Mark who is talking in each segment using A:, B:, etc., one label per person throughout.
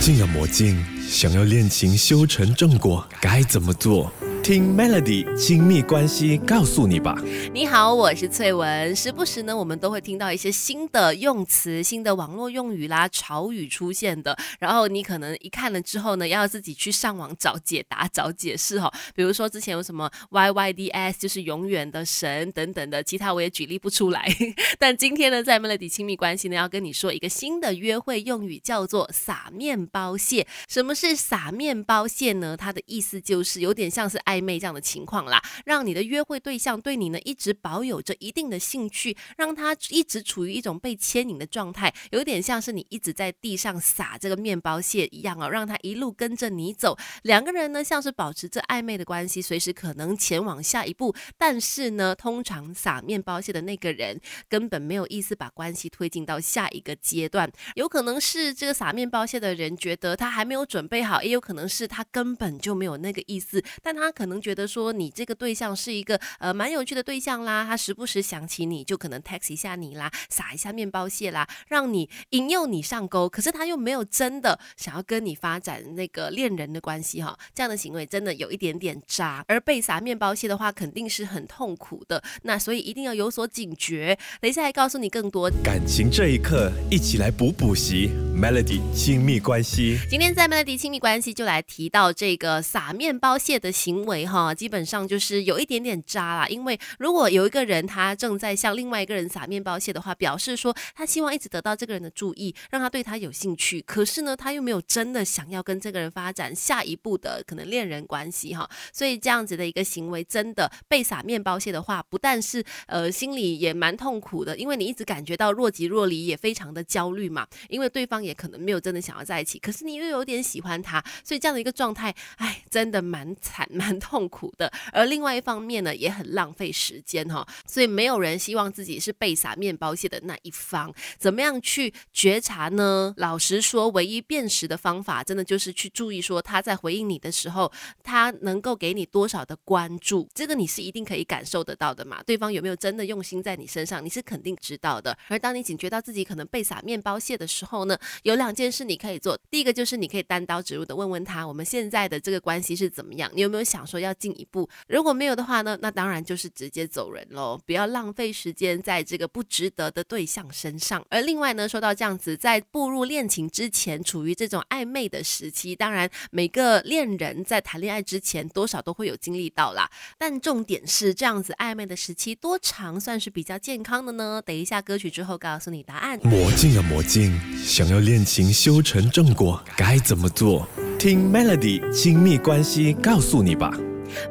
A: 进了魔镜，想要恋情修成正果，该怎么做？听 Melody 亲密关系告诉你吧。
B: 你好，我是翠文。时不时呢，我们都会听到一些新的用词、新的网络用语啦、潮语出现的。然后你可能一看了之后呢，要自己去上网找解答、找解释哈。比如说之前有什么 YYDS，就是永远的神等等的，其他我也举例不出来。但今天呢，在 Melody 亲密关系呢，要跟你说一个新的约会用语，叫做撒面包蟹。什么是撒面包蟹呢？它的意思就是有点像是爱。暧昧这样的情况啦，让你的约会对象对你呢一直保有着一定的兴趣，让他一直处于一种被牵引的状态，有点像是你一直在地上撒这个面包屑一样啊，让他一路跟着你走。两个人呢像是保持着暧昧的关系，随时可能前往下一步。但是呢，通常撒面包屑的那个人根本没有意思把关系推进到下一个阶段，有可能是这个撒面包屑的人觉得他还没有准备好，也有可能是他根本就没有那个意思，但他可。可能觉得说你这个对象是一个呃蛮有趣的对象啦，他时不时想起你就可能 text 一下你啦，撒一下面包屑啦，让你引诱你上钩。可是他又没有真的想要跟你发展那个恋人的关系哈，这样的行为真的有一点点渣。而被撒面包屑的话，肯定是很痛苦的。那所以一定要有所警觉。等一下来告诉你更多
A: 感情这一刻，一起来补补习 Melody 亲密关系。
B: 今天在 Melody 亲密关系就来提到这个撒面包屑的行为。哈，基本上就是有一点点渣啦。因为如果有一个人他正在向另外一个人撒面包屑的话，表示说他希望一直得到这个人的注意，让他对他有兴趣。可是呢，他又没有真的想要跟这个人发展下一步的可能恋人关系哈。所以这样子的一个行为，真的被撒面包屑的话，不但是呃心里也蛮痛苦的，因为你一直感觉到若即若离，也非常的焦虑嘛。因为对方也可能没有真的想要在一起，可是你又有点喜欢他，所以这样的一个状态，哎，真的蛮惨 蛮。痛苦的，而另外一方面呢，也很浪费时间哈，所以没有人希望自己是被撒面包屑的那一方。怎么样去觉察呢？老实说，唯一辨识的方法，真的就是去注意说他在回应你的时候，他能够给你多少的关注，这个你是一定可以感受得到的嘛。对方有没有真的用心在你身上，你是肯定知道的。而当你警觉到自己可能被撒面包屑的时候呢，有两件事你可以做。第一个就是你可以单刀直入的问问他，我们现在的这个关系是怎么样？你有没有想说？要进一步，如果没有的话呢，那当然就是直接走人喽，不要浪费时间在这个不值得的对象身上。而另外呢，说到这样子，在步入恋情之前，处于这种暧昧的时期，当然每个恋人在谈恋爱之前，多少都会有经历到啦。但重点是这样子暧昧的时期多长算是比较健康的呢？等一下歌曲之后告诉你答案。
A: 魔镜啊魔镜，想要恋情修成正果，该怎么做？听 Melody 亲密关系告诉你吧。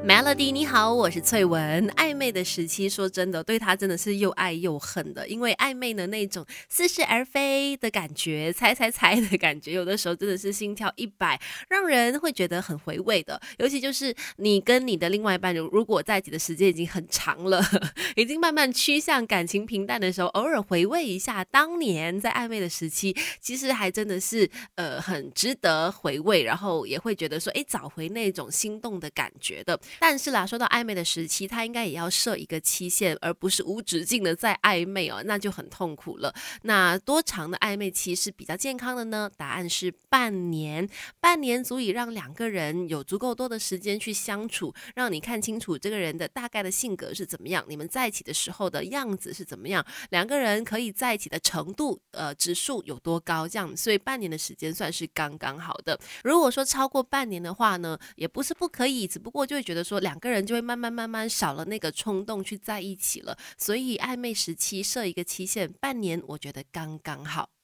B: Melody，你好，我是翠文。暧昧的时期，说真的，对他真的是又爱又恨的。因为暧昧的那种似是而非的感觉，猜猜猜的感觉，有的时候真的是心跳一百，让人会觉得很回味的。尤其就是你跟你的另外一半，如果在一起的时间已经很长了，已经慢慢趋向感情平淡的时候，偶尔回味一下当年在暧昧的时期，其实还真的是呃很值得回味，然后也会觉得说，哎，找回那种心动的感觉的。但是啦，说到暧昧的时期，他应该也要设一个期限，而不是无止境的在暧昧哦，那就很痛苦了。那多长的暧昧期是比较健康的呢？答案是半年，半年足以让两个人有足够多的时间去相处，让你看清楚这个人的大概的性格是怎么样，你们在一起的时候的样子是怎么样，两个人可以在一起的程度，呃，指数有多高，这样，所以半年的时间算是刚刚好的。如果说超过半年的话呢，也不是不可以，只不过就会觉得说两个人就会慢慢慢慢少了那个冲动去在一起了，所以暧昧时期设一个期限，半年，我觉得刚刚好。